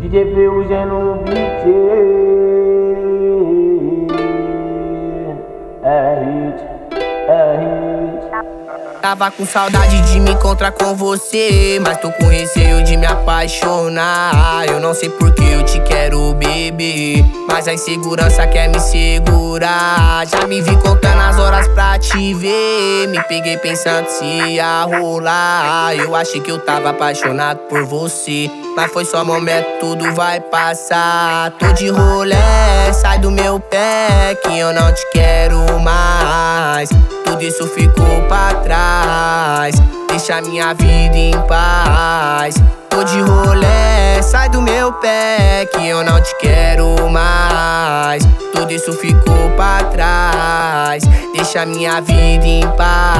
DJ Ferrugem no beat. É hit, é hit. Tava com saudade de me encontrar com você Mas tô com receio de me apaixonar. Eu não sei porque eu te quero, bebê Mas a insegurança quer me segurar Já me vi contando as horas pra te ver Me peguei pensando se ia rolar Eu achei que eu tava apaixonado por você mas foi só momento, tudo vai passar. Tô de rolé, sai do meu pé, que eu não te quero mais. Tudo isso ficou pra trás. Deixa minha vida em paz. Eu não te quero mais. Tudo isso ficou pra trás. Deixa minha vida em paz.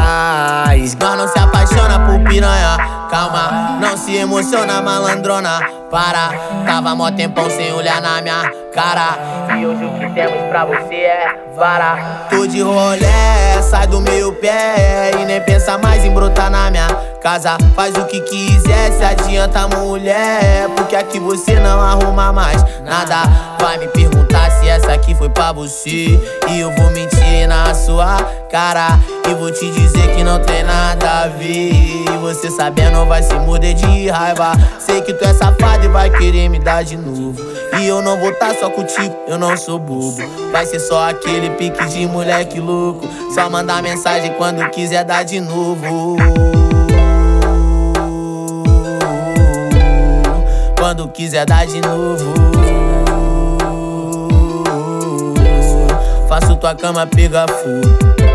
Calma, não se emociona, malandrona. Para, tava mó tempão sem olhar na minha cara. E hoje o que temos pra você é vara. Tô de rolé, sai do meu pé e nem pensa mais em brotar na minha casa. Faz o que quiser, se adianta, mulher. Porque aqui você não arruma mais nada. Vai me perguntar se essa aqui foi pra você. E eu vou mentir na sua cara. Vou te dizer que não tem nada a ver. Você sabendo vai se morder de raiva. Sei que tu é safado e vai querer me dar de novo. E eu não vou tá só contigo, eu não sou bobo. Vai ser só aquele pique de moleque louco. Só mandar mensagem quando quiser dar de novo. Quando quiser dar de novo. Faço tua cama pegar fogo.